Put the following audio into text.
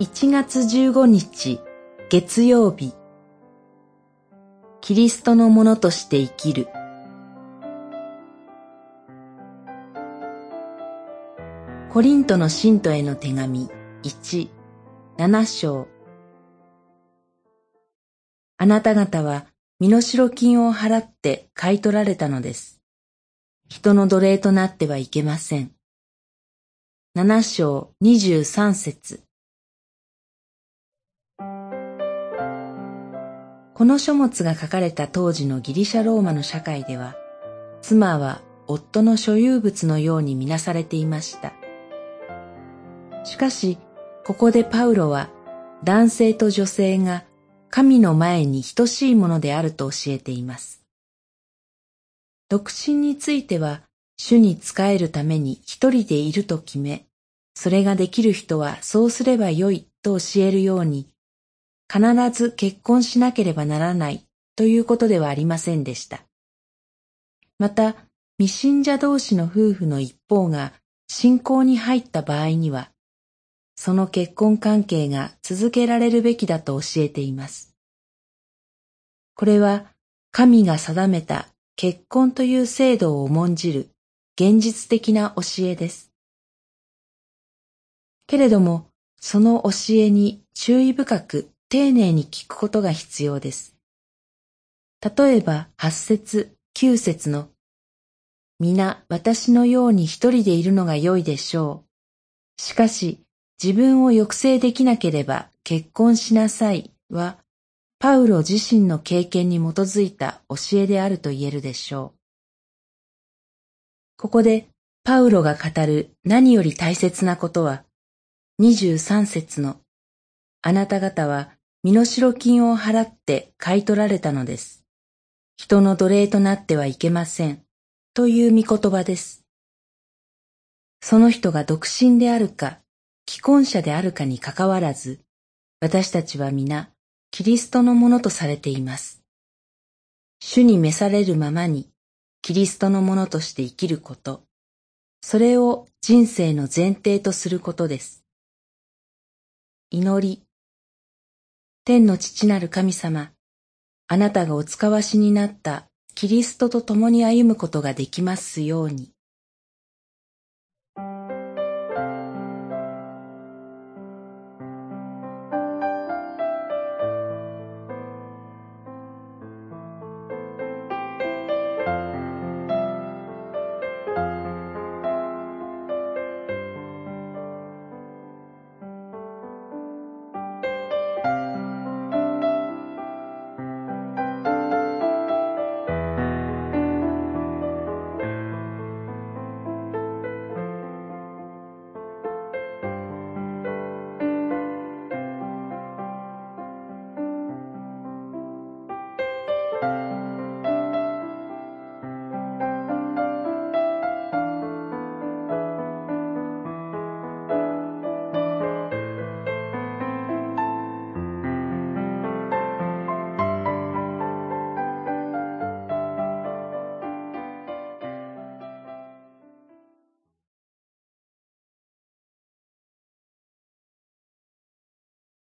1月15日月曜日キリストのものとして生きるコリントの信徒への手紙1、7章あなた方は身代金を払って買い取られたのです。人の奴隷となってはいけません。7章23節この書物が書かれた当時のギリシャローマの社会では、妻は夫の所有物のようにみなされていました。しかし、ここでパウロは男性と女性が神の前に等しいものであると教えています。独身については、主に仕えるために一人でいると決め、それができる人はそうすればよいと教えるように、必ず結婚しなければならないということではありませんでした。また、未信者同士の夫婦の一方が信仰に入った場合には、その結婚関係が続けられるべきだと教えています。これは神が定めた結婚という制度を重んじる現実的な教えです。けれども、その教えに注意深く丁寧に聞くことが必要です。例えば、八節、九節の、皆私のように一人でいるのが良いでしょう。しかし、自分を抑制できなければ結婚しなさいは、パウロ自身の経験に基づいた教えであると言えるでしょう。ここで、パウロが語る何より大切なことは、23節の、あなた方は身代金を払って買い取られたのです。人の奴隷となってはいけません。という見言葉です。その人が独身であるか、既婚者であるかにかかわらず、私たちは皆、キリストのものとされています。主に召されるままに、キリストのものとして生きること、それを人生の前提とすることです。祈り、天の父なる神様、あなたがお使わしになったキリストと共に歩むことができますように。